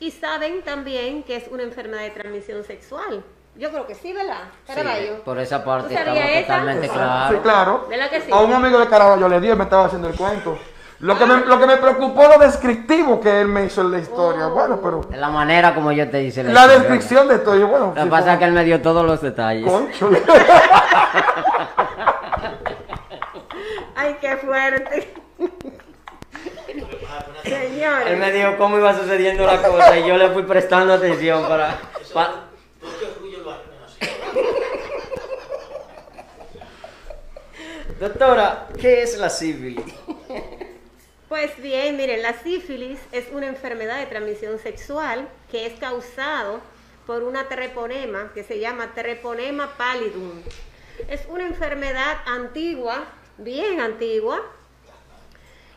y saben también que es una enfermedad de transmisión sexual. Yo creo que sí, ¿verdad? Sí, Caraballo. por esa parte ¿Tú sabías estamos esa? totalmente Sí, claros. claro. ¿Verdad que sí? A un amigo de Caraballo le dio y me estaba haciendo el cuento. Lo que, me, lo que me preocupó lo descriptivo que él me hizo en la historia. Oh. Bueno, pero la manera como yo te hice la historia. descripción de esto, yo, bueno. Lo que sí, pasa es que él me dio todos los detalles. Concho. Ay, qué fuerte. Él me dijo cómo iba sucediendo la cosa y yo le fui prestando atención para... pa- Doctora, ¿qué es la sífilis? Pues bien, miren, la sífilis es una enfermedad de transmisión sexual que es causado por una treponema que se llama treponema pallidum. Es una enfermedad antigua, bien antigua,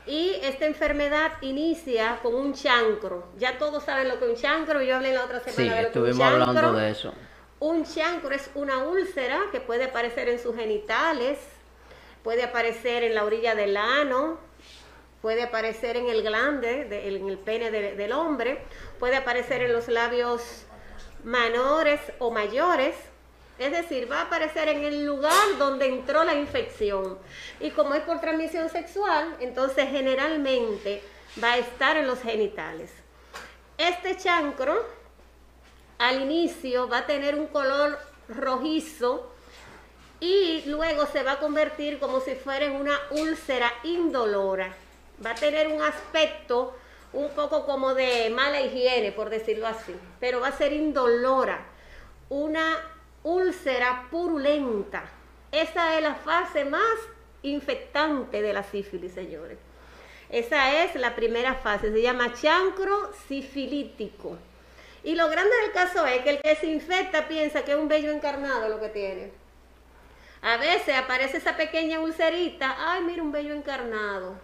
y esta enfermedad inicia con un chancro. Ya todos saben lo que es un chancro, yo hablé la otra semana Sí, de lo que es un estuvimos hablando chancro. de eso. Un chancro es una úlcera que puede aparecer en sus genitales, puede aparecer en la orilla del ano, puede aparecer en el glande, de- en el pene de- del hombre, puede aparecer en los labios menores o mayores. Es decir, va a aparecer en el lugar donde entró la infección. Y como es por transmisión sexual, entonces generalmente va a estar en los genitales. Este chancro al inicio va a tener un color rojizo y luego se va a convertir como si fuera en una úlcera indolora. Va a tener un aspecto un poco como de mala higiene, por decirlo así, pero va a ser indolora, una úlcera purulenta. Esa es la fase más infectante de la sífilis, señores. Esa es la primera fase, se llama chancro sifilítico. Y lo grande del caso es que el que se infecta piensa que es un vello encarnado lo que tiene. A veces aparece esa pequeña ulcerita, ay, mira un vello encarnado.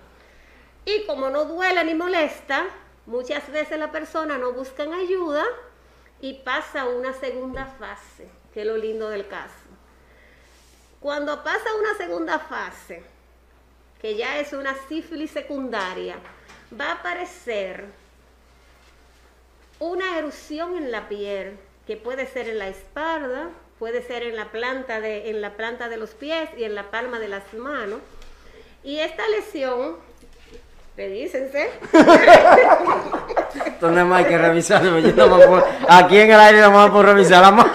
Y como no duele ni molesta, muchas veces la persona no buscan ayuda y pasa a una segunda fase, que es lo lindo del caso. Cuando pasa una segunda fase, que ya es una sífilis secundaria, va a aparecer una erupción en la piel, que puede ser en la espalda, puede ser en la planta de, en la planta de los pies y en la palma de las manos. Y esta lesión, pedícense, Esto no hay que revisar. yo no me puedo- Aquí en el aire no a poder revisar la mano.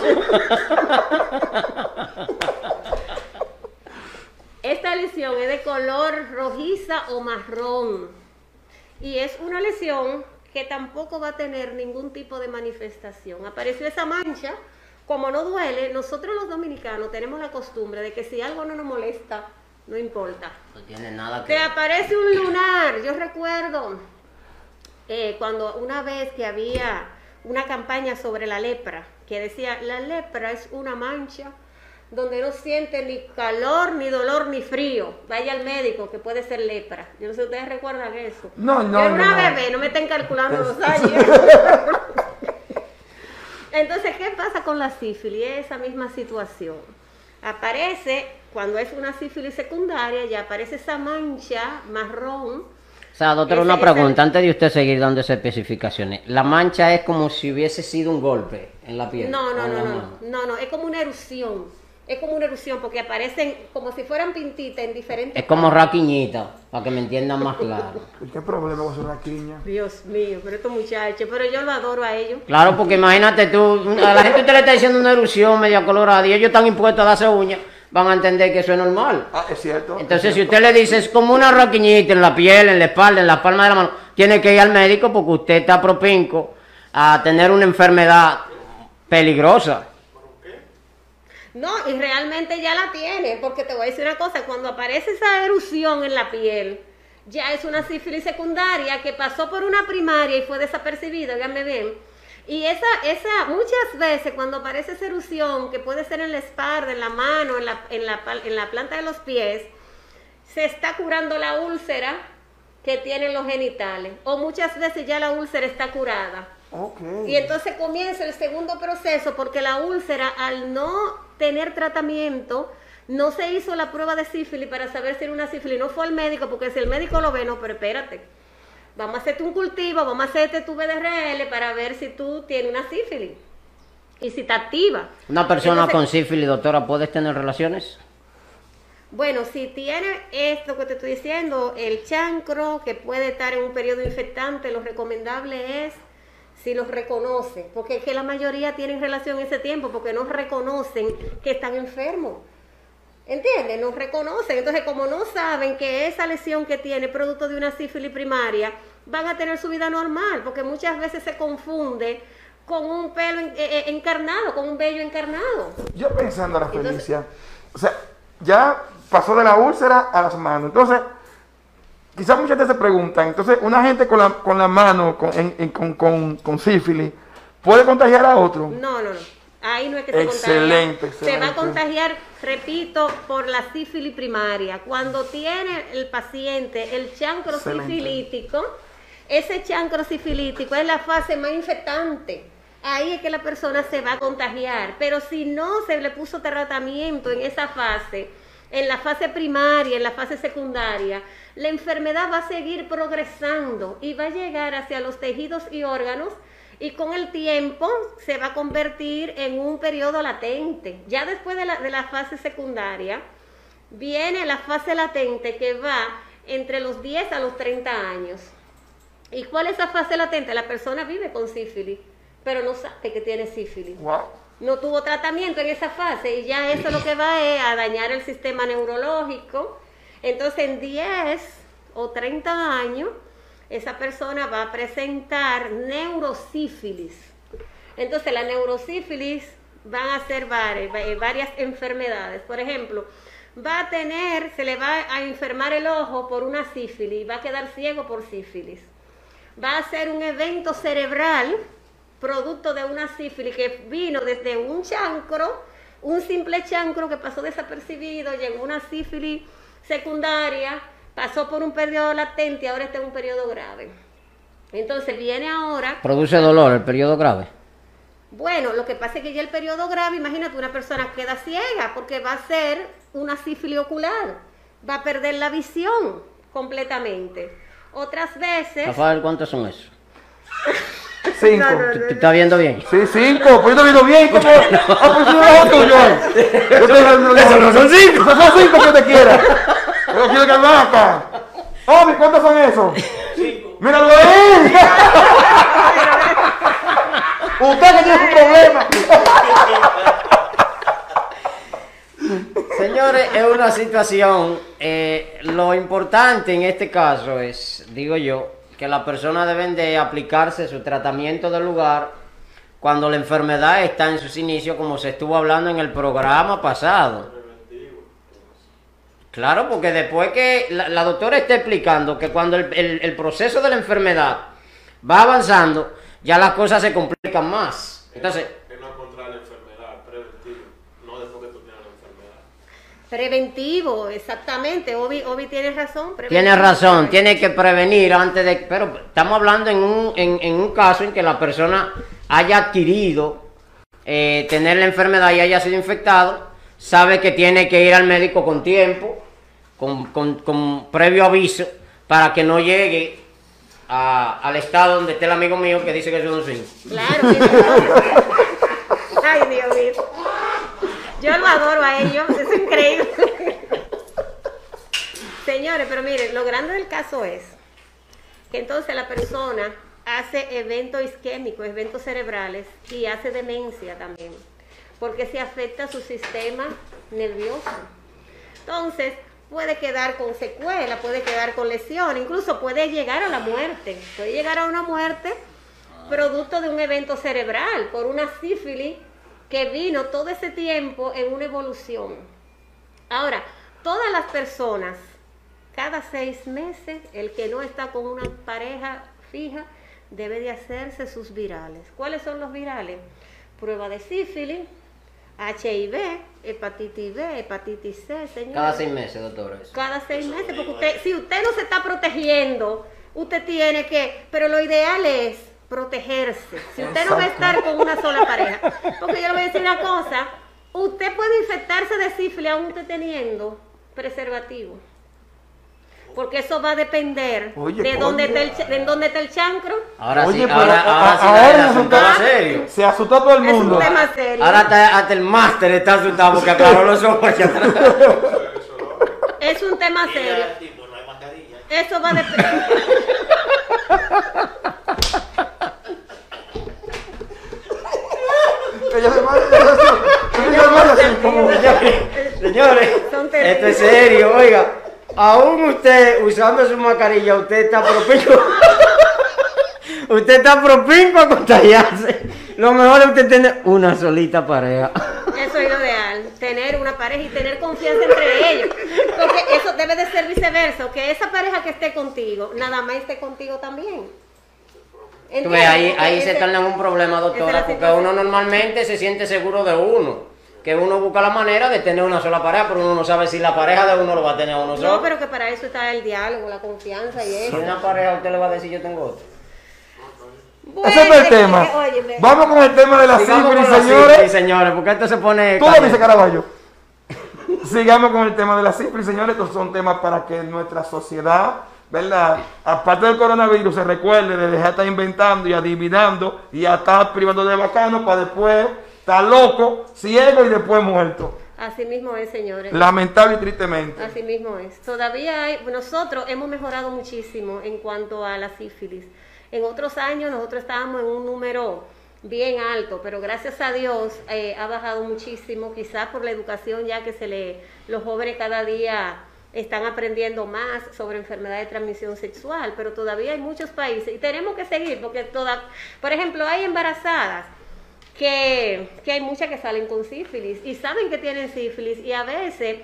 Esta lesión es de color rojiza o marrón. Y es una lesión que tampoco va a tener ningún tipo de manifestación. Apareció esa mancha, como no duele, nosotros los dominicanos tenemos la costumbre de que si algo no nos molesta, no importa. No tiene nada Te aparece un lunar. Yo recuerdo eh, cuando una vez que había una campaña sobre la lepra, que decía, la lepra es una mancha donde no siente ni calor, ni dolor, ni frío. Vaya al médico, que puede ser lepra. Yo no sé si ustedes recuerdan eso. No, no, Yo era una no, bebé, no me estén calculando los años. Entonces, ¿qué pasa con la sífilis? Es esa misma situación. Aparece, cuando es una sífilis secundaria, ya aparece esa mancha marrón. O sea, doctor, una pregunta antes de usted seguir dando esas especificaciones. La mancha es como si hubiese sido un golpe en la piel. No, no, no, no, no, no, es como una erupción. Es como una erupción porque aparecen como si fueran pintitas en diferentes. Es como raquiñita, para que me entiendan más claro. ¿Y ¿Qué problema con su raquiña? Dios mío, pero estos muchachos, pero yo lo adoro a ellos. Claro, porque imagínate tú, a la gente usted le está diciendo una erupción media colorada y ellos están impuestos a darse uñas, van a entender que eso es normal. Ah, es cierto. Entonces, si usted le dice es como una raquiñita en la piel, en la espalda, en la palma de la mano, tiene que ir al médico porque usted está propenso a tener una enfermedad peligrosa. No, y realmente ya la tiene, porque te voy a decir una cosa, cuando aparece esa erupción en la piel, ya es una sífilis secundaria que pasó por una primaria y fue desapercibida, díganme bien. Y esa, esa, muchas veces cuando aparece esa erupción, que puede ser en la espalda, en la mano, en la, en la, en la planta de los pies, se está curando la úlcera que tienen los genitales. O muchas veces ya la úlcera está curada. Ok. Y entonces comienza el segundo proceso porque la úlcera al no tener tratamiento no se hizo la prueba de sífilis para saber si era una sífilis, no fue al médico porque si el médico lo ve, no, pero espérate. Vamos a hacerte un cultivo, vamos a hacerte tu BDRL para ver si tú tienes una sífilis y si está activa. Una persona Entonces, con sífilis, doctora, ¿puedes tener relaciones? Bueno, si tiene esto que te estoy diciendo, el chancro que puede estar en un periodo infectante, lo recomendable es si los reconoce, porque es que la mayoría tienen relación en ese tiempo porque no reconocen que están enfermos. ¿Entiendes? No reconocen. Entonces, como no saben que esa lesión que tiene producto de una sífilis primaria, van a tener su vida normal, porque muchas veces se confunde con un pelo en- eh, eh, encarnado, con un vello encarnado. Yo pensando, la Entonces- Felicia, o sea, ya pasó de la úlcera a las manos. Entonces, quizás muchas veces se preguntan, entonces, una gente con la, con la mano con, en- en- con, con, con sífilis, ¿puede contagiar a otro? No, no, no. Ahí no es que se Excelente, contagia. Se va a excelente. contagiar, repito, por la sífilis primaria. Cuando tiene el paciente el chancro Excelente. sifilítico, ese chancro sifilítico es la fase más infectante. Ahí es que la persona se va a contagiar. Pero si no se le puso tratamiento en esa fase, en la fase primaria, en la fase secundaria, la enfermedad va a seguir progresando y va a llegar hacia los tejidos y órganos y con el tiempo se va a convertir en un periodo latente. Ya después de la, de la fase secundaria, viene la fase latente que va entre los 10 a los 30 años. ¿Y cuál es esa fase latente? La persona vive con sífilis, pero no sabe que tiene sífilis Wow. no tuvo tratamiento en esa fase y ya eso lo que va es a dañar el sistema neurológico. Entonces en 10 o 30 años esa persona va a presentar neurosífilis. Entonces la neurosífilis van a ser varias, varias enfermedades. Por ejemplo, va a tener, se le va a enfermar el ojo por una sífilis va a quedar ciego por sífilis va a ser un evento cerebral producto de una sífilis que vino desde un chancro, un simple chancro que pasó desapercibido, llegó una sífilis secundaria, pasó por un periodo latente y ahora está en un periodo grave. Entonces viene ahora, ¿Produce dolor el periodo grave? bueno, lo que pasa es que ya el periodo grave, imagínate, una persona queda ciega porque va a ser una sífilis ocular, va a perder la visión completamente. Otras veces... Rafael, ¿cuántos son esos? Cinco. No, no, ¿Tú, tú estás viendo bien? Sí, cinco. Pues yo te viendo bien. ¿Cómo? Ah, pues yo lo tuyo. Yo te Eso no son cinco. Son cinco que te quiera. Pero quiero acá. Omi, ¿cuántos son esos? Cinco. Míralo ahí. Usted que tiene un problema. Señores, es una situación, eh, lo importante en este caso es, digo yo, que las personas deben de aplicarse su tratamiento del lugar cuando la enfermedad está en sus inicios, como se estuvo hablando en el programa pasado. Claro, porque después que la, la doctora está explicando que cuando el, el- el proceso de la enfermedad va avanzando, ya las cosas se complican más. Entonces, Es no contra la enfermedad, preventivo, no después que tú tienes la enfermedad. Preventivo, exactamente. Obi, Obi tiene razón. Tiene razón, tiene que prevenir antes de... Pero estamos hablando en un, en, en un caso en que la persona haya adquirido eh, tener la enfermedad y haya sido infectado, sabe que tiene que ir al médico con tiempo, con, con- con previo aviso, para que no llegue a- al estado donde esté el amigo mío que dice que son cinco. Claro. que. Ay, Dios mío. Yo lo adoro a ellos, es increíble. Señores, pero miren, lo grande del caso es que entonces la persona hace eventos isquémicos, eventos cerebrales y hace demencia también, porque se afecta su sistema nervioso. Entonces, puede quedar con secuela, puede quedar con lesión, incluso puede llegar a la muerte. Puede llegar a una muerte producto de un evento cerebral, por una sífilis que vino todo ese tiempo en una evolución. Ahora, todas las personas, cada seis meses, el que no está con una pareja fija, debe de hacerse sus virales. ¿Cuáles son los virales? Prueba de sífilis, HIV, hepatitis B, hepatitis C, señor. Cada seis meses, doctor. eso. Cada seis meses, porque usted, si usted no se está protegiendo, usted tiene que, pero lo ideal es protegerse. Si usted no va a estar con una sola pareja, porque yo le voy a decir una cosa, usted puede infectarse de sífilis aún usted teniendo preservativo. Porque eso va a depender Oye, de dónde, está el, de dónde está el chancro. Ahora Oye, sí, pero ahora, a- ahora sí ahora asusta- va serio. Se asustó todo el Es mundo. un tema serio. Ahora hasta, hasta el máster está asustado porque aclaró los ojos atrás. Es un tema serio. Eso va a depender. Se se- se Señores, esto es serio, oiga. Aún usted usando su mascarilla, usted está propinco. usted está propinco a contagiarse. Lo mejor es usted tener una solita pareja. Eso es lo ideal, tener una pareja y tener confianza entre ellos. Porque eso debe de ser viceversa, que esa pareja que esté contigo, nada más esté contigo también. Tú ves, ahí, ahí se torna en un problema, doctora, porque uno normalmente se siente seguro de uno. Que uno busca la manera de tener una sola pareja, pero uno no sabe si la pareja de uno lo va a tener uno solo. No, pero que para eso está el diálogo, la confianza y Si eso. una pareja usted le va a decir yo tengo otra. Bueno, Ese es el tema. que, Vamos con el tema de la sífilis, señores. sífilis, señores, porque esto se pone... Tú lo caliente. dices, Caraballo. Sigamos con el tema de la sífilis, señores. Estos son temas para que nuestra sociedad, ¿verdad? Aparte del coronavirus, se recuerde de dejar de estar inventando y adivinando y a estar privando de bacano para después estar loco, ciego y después muerto. Así mismo es, señores. Lamentable y tristemente. Así mismo es. Todavía hay, nosotros hemos mejorado muchísimo en cuanto a la sífilis. En otros años nosotros estábamos en un número bien alto, pero gracias a Dios eh, ha bajado muchísimo, quizás por la educación ya que se le, los jóvenes cada día están aprendiendo más sobre enfermedades de transmisión sexual, pero todavía hay muchos países y tenemos que seguir porque toda, por ejemplo, hay embarazadas que, que hay muchas que salen con sífilis y saben que tienen sífilis y a veces,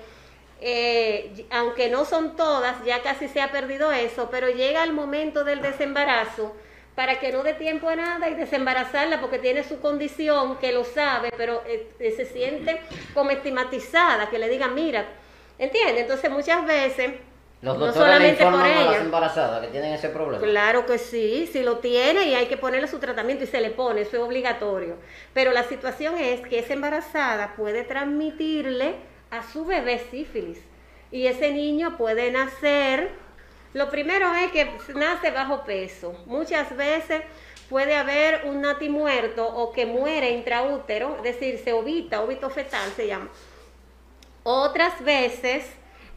eh, aunque no son todas, ya casi se ha perdido eso, pero llega el momento del desembarazo para que no dé tiempo a nada y desembarazarla porque tiene su condición, que lo sabe, pero eh, eh, se siente como estigmatizada, que le digan, mira, ¿entiende? Entonces muchas veces, Los no doctores le informan a las embarazadas que tienen ese problema. Claro que sí, si lo tiene y hay que ponerle su tratamiento y se le pone, eso es obligatorio. Pero la situación es que esa embarazada puede transmitirle a su bebé sífilis y ese niño puede nacer. Lo primero es que nace bajo peso. Muchas veces puede haber un nati muerto o que muere intraútero, es decir, se ovita, óbito fetal se llama. Otras veces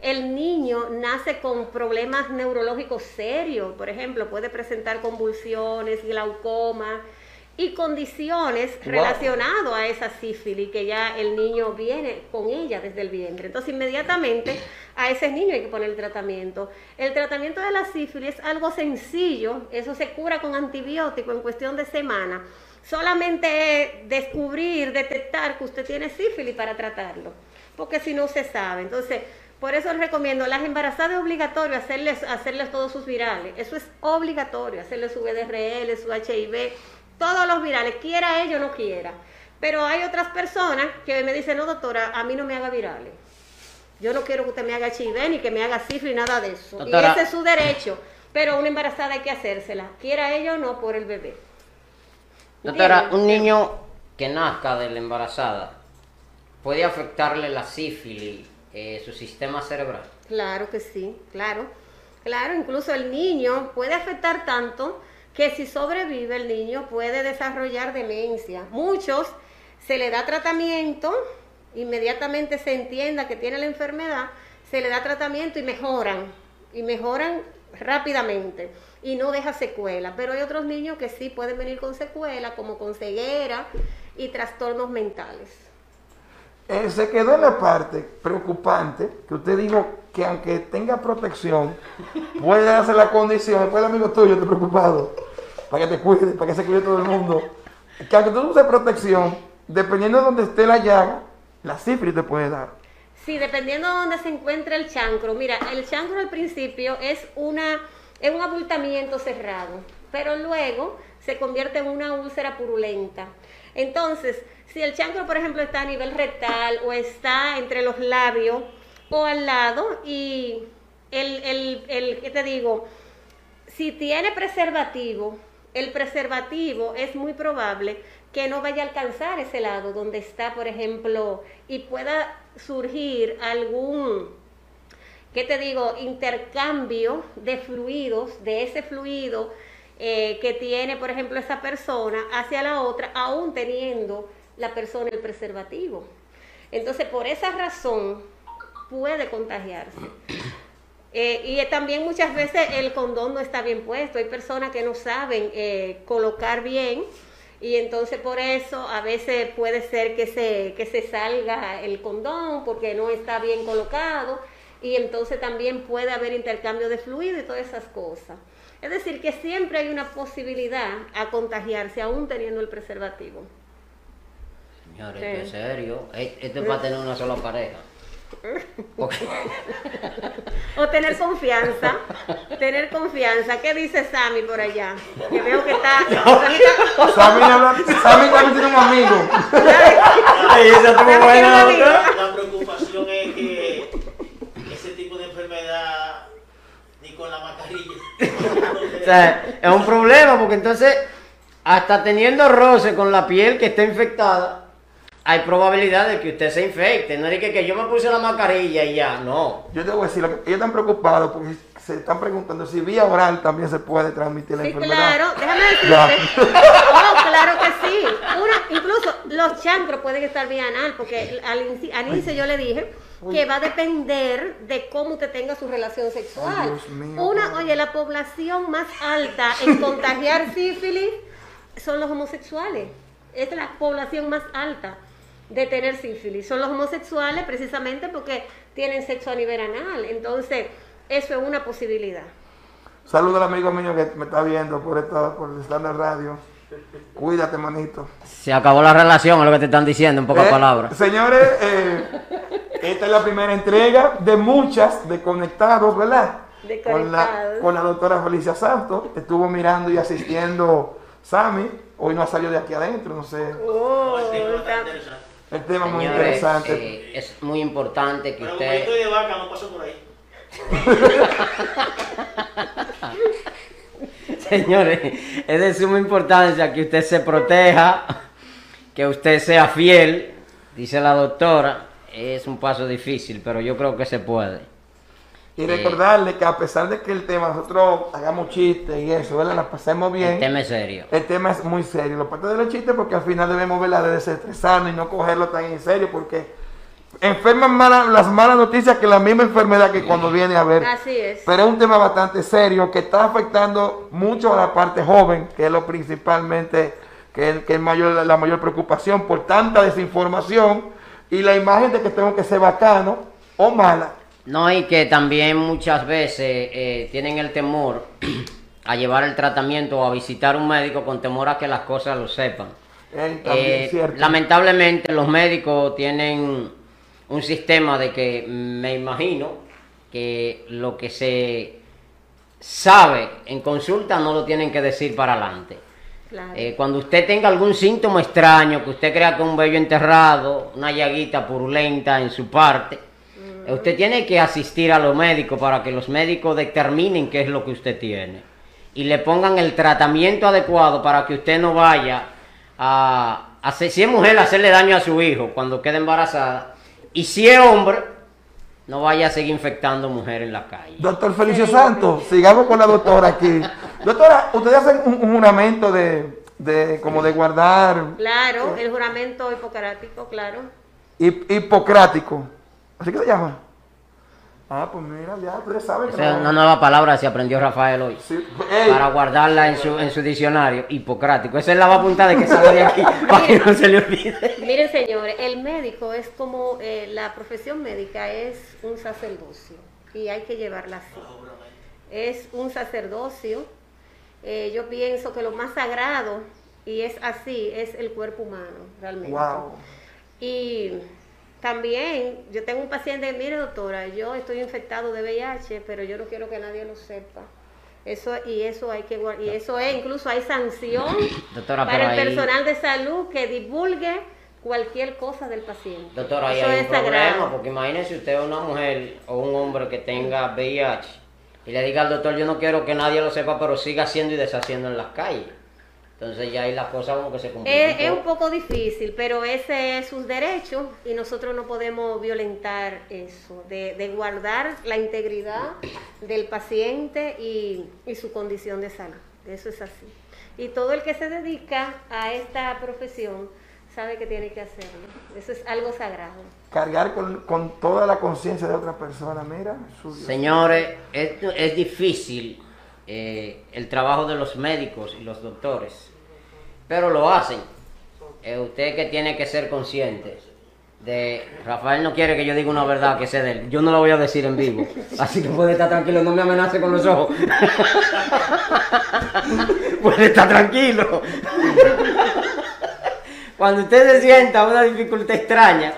el niño nace con problemas neurológicos serios, por ejemplo, puede presentar convulsiones, glaucoma y condiciones Wow. relacionadas a esa sífilis que ya el niño viene con ella desde el vientre. Entonces, inmediatamente a ese niño hay que poner el tratamiento. El tratamiento de la sífilis es algo sencillo, eso se cura con antibiótico en cuestión de semana. Solamente es descubrir, detectar que usted tiene sífilis para tratarlo, porque si no se sabe. Entonces, por eso les recomiendo, las embarazadas es obligatorio hacerles, hacerles todos sus virales. Eso es obligatorio, hacerles su VDRL, su HIV, todos los virales, quiera ello o no quiera. Pero hay otras personas que me dicen, no doctora, a mí no me haga virales. Yo no quiero que usted me haga HIV ni que me haga sífilis, nada de eso. Doctora. Y ese es su derecho. Pero una embarazada hay que hacérsela, quiera ella o no, por el bebé. Doctora, un niño que nazca de la embarazada puede afectarle la sífilis, eh, su sistema cerebral. Claro que sí, claro. Claro, incluso el niño puede afectar tanto que si sobrevive el niño puede desarrollar demencia. Muchos se le da tratamiento, inmediatamente se entienda que tiene la enfermedad, se le da tratamiento y mejoran, y mejoran rápidamente y no deja secuela. Pero hay otros niños que sí pueden venir con secuela, como con ceguera y trastornos mentales. Eh, se quedó en la parte preocupante que usted dijo que aunque tenga protección, puede hacer la condición, después el amigo tuyo está preocupado, para que te cuide, para que se cuide todo el mundo, que aunque tú uses protección, dependiendo de donde esté la llaga, la sífilis te puede dar. Sí, dependiendo de dónde se encuentre el chancro. Mira, el chancro al principio es una es un abultamiento cerrado, pero luego se convierte en una úlcera purulenta. Entonces, si el chancro, por ejemplo, está a nivel rectal o está entre los labios o al lado y el, el, el ¿qué te digo? Si tiene preservativo, el preservativo es muy probable que no vaya a alcanzar ese lado donde está, por ejemplo, y pueda surgir algún ¿qué te digo? Intercambio de fluidos, de ese fluido eh, que tiene, por ejemplo, esa persona hacia la otra, aún teniendo la persona el preservativo. Entonces, por esa razón, puede contagiarse. Eh, y también muchas veces el condón no está bien puesto. Hay personas que no saben eh, colocar bien y entonces por eso a veces puede ser que se, que se salga el condón porque no está bien colocado y entonces también puede haber intercambio de fluido y todas esas cosas. Es decir, que siempre hay una posibilidad a contagiarse aún teniendo el preservativo. Señores, Sí. esto es serio. Eh, Esto es para tener una sola pareja. Porque- O tener confianza, tener confianza. ¿Qué dice Sammy por allá? Que veo que está... Sammy está- Sammy habla- Sammy también tiene un amigo. Ay, esa estuvo buena. La preocupación es que ese tipo de enfermedad, ni con la mascarilla. O sea, es un problema porque entonces, hasta teniendo roce con la piel que está infectada, hay probabilidad de que usted se infecte. No es que, que yo me puse la mascarilla y ya, no. Yo te voy a decir, ellos están preocupados porque se están preguntando si vía oral también se puede transmitir la Sí, enfermedad. claro, déjame decirte. Oh, claro que sí. Una, incluso los chancros pueden estar vía anal, porque al, inici- al inicio yo le dije que va a depender de cómo usted tenga su relación sexual. Ay, Dios mío, Una, padre. oye, la población más alta en contagiar sífilis son los homosexuales. Es la población más alta de tener sífilis. Son los homosexuales precisamente porque tienen sexo a nivel anal. Entonces, eso es una posibilidad. Saludos al amigo mío que me está viendo por esta, por el Standard Radio. Cuídate, manito. Se acabó la relación, es lo que te están diciendo, en pocas Eh, palabras. Señores, eh, esta es la primera entrega de muchas de Conectados, ¿verdad? De Con la, Conectados. con la doctora Felicia Santos. Estuvo mirando y asistiendo Sammy. Hoy no ha salido de aquí adentro, no sé. Oh, El tema está- está interesante. El tema es muy Señores, interesante. eh, es muy importante que Pero usted... estoy de vaca, no paso por ahí. Señores, es de suma importancia que usted se proteja, que usted sea fiel, dice la doctora. Es un paso difícil, pero yo creo que se puede. Y recordarle que a pesar de que el tema nosotros hagamos chistes y eso, ¿verdad? La pasemos bien. El tema es serio. El tema es muy serio. Lo parte de los chistes porque al final debemos verla de desestresarnos y no cogerlo tan en serio porque enferman mala- las malas noticias que la misma enfermedad que cuando viene a ver. Así es. Pero es un tema bastante serio que está afectando mucho a la parte joven, que es lo principalmente, que es, que es mayor, la mayor preocupación por tanta desinformación y la imagen de que tengo que ser bacano o mala. No, y que también muchas veces eh, tienen el temor a llevar el tratamiento o a visitar un médico con temor a que las cosas lo sepan. Eh, también Eh, es cierto. lamentablemente los médicos tienen un sistema de que me imagino que lo que se sabe en consulta no lo tienen que decir para adelante. Claro. Eh, cuando usted tenga algún síntoma extraño, que usted crea que un vello enterrado, una llaguita purulenta en su parte, usted tiene que asistir a los médicos para que los médicos determinen qué es lo que usted tiene y le pongan el tratamiento adecuado para que usted no vaya a hacer, si es mujer, a hacerle daño a su hijo cuando quede embarazada y si es hombre, no vaya a seguir infectando mujeres en la calle. Doctor Felicio Santos, sigamos con la doctora aquí. Doctora, ustedes hacen un, un juramento de, de como de guardar Claro, el juramento hipocrático, claro. hip- hipocrático. ¿Así que se llama? Ah, pues mira, ya ustedes saben que Esa es no- una nueva palabra que se aprendió Rafael hoy. Sí, ey, para guardarla en su, en su diccionario, hipocrático. Esa es la va a apuntar de que sale de aquí, para que no se le olvide. Miren, señores, el médico es como eh, la profesión médica es un sacerdocio y hay que llevarla así. Es un sacerdocio. Eh, yo pienso que lo más sagrado, y es así, es el cuerpo humano, realmente. wow. Y también, yo tengo un paciente, mire doctora, yo estoy infectado de VIH, pero yo no quiero que nadie lo sepa. Eso y eso hay que y eso es incluso hay sanción Doctora, para el ahí- personal de salud que divulgue cualquier cosa del paciente. Doctora, ahí eso hay es un problema, sagrado. porque imagínese usted una mujer o un hombre que tenga VIH y le diga al doctor, yo no quiero que nadie lo sepa, pero siga haciendo y deshaciendo en las calles. Entonces ya ahí las cosas como que se complican. Es, es un poco difícil, pero ese es un derecho y nosotros no podemos violentar eso, de, de guardar la integridad del paciente y, y su condición de salud. Eso es así. Y todo el que se dedica a esta profesión sabe que tiene que hacerlo. Eso es algo sagrado. Cargar con, con toda la conciencia de otra persona, mira. su Dios. Señores, es, es difícil eh, el trabajo de los médicos y los doctores, pero lo hacen. Eh, usted que tiene que ser consciente de... Rafael no quiere que yo diga una verdad que sé de él. Yo no lo voy a decir en vivo. Así que puede estar tranquilo, no me amenace con los ojos. puede estar tranquilo. Cuando usted se sienta una dificultad extraña,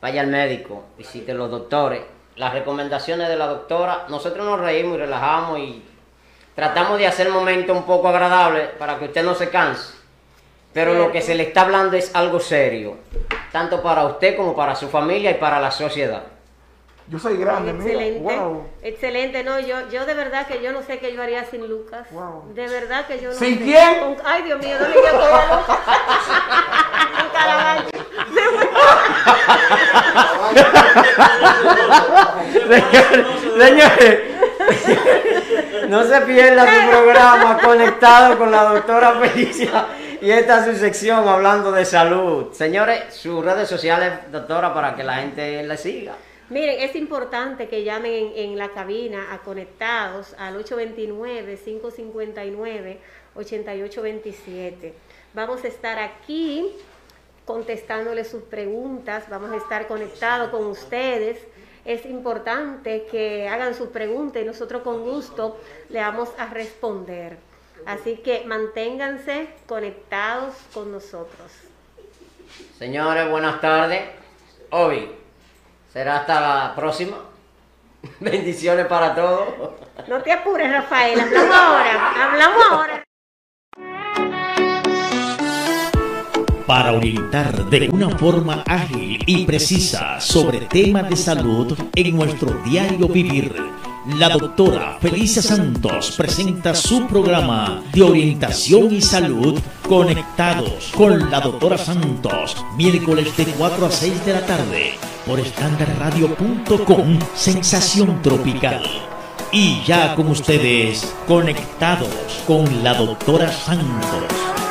vaya al médico, visite los doctores. Las recomendaciones de la doctora, nosotros nos reímos y relajamos y tratamos de hacer momentos un poco agradables para que usted no se canse. Pero lo que se le está hablando es algo serio, tanto para usted como para su familia y para la sociedad. Yo soy grande, mira. Excelente, Wow. excelente. No, yo, yo de verdad que yo no sé qué yo haría sin Lucas. Wow. De verdad que yo no ¿Sin sé. quién? Con- ay, Dios mío, ¿dónde yo estoy a Lucas? Un caraballo. Señores, no se pierda su programa conectado con la doctora Felicia y esta es su sección hablando de salud. Señores, sus redes sociales, doctora, para que la gente le siga. Miren, es importante que llamen en, en la cabina a Conectados al 829-559-8827. Vamos a estar aquí contestándole sus preguntas, vamos a estar conectados con ustedes. Es importante que hagan sus preguntas y nosotros con gusto le vamos a responder. Así que manténganse conectados con nosotros. Señores, buenas tardes. Hoy será hasta la próxima. Bendiciones para todos. No te apures, Rafael, hablamos ahora, hablamos ahora. Para orientar de una forma ágil y precisa sobre temas de salud en nuestro diario vivir. La doctora Felicia Santos presenta su programa de orientación y salud conectados con la doctora Santos, miércoles de 4 a 6 de la tarde por estandarradio.com, sensación tropical. Y ya con ustedes, conectados con la doctora Santos.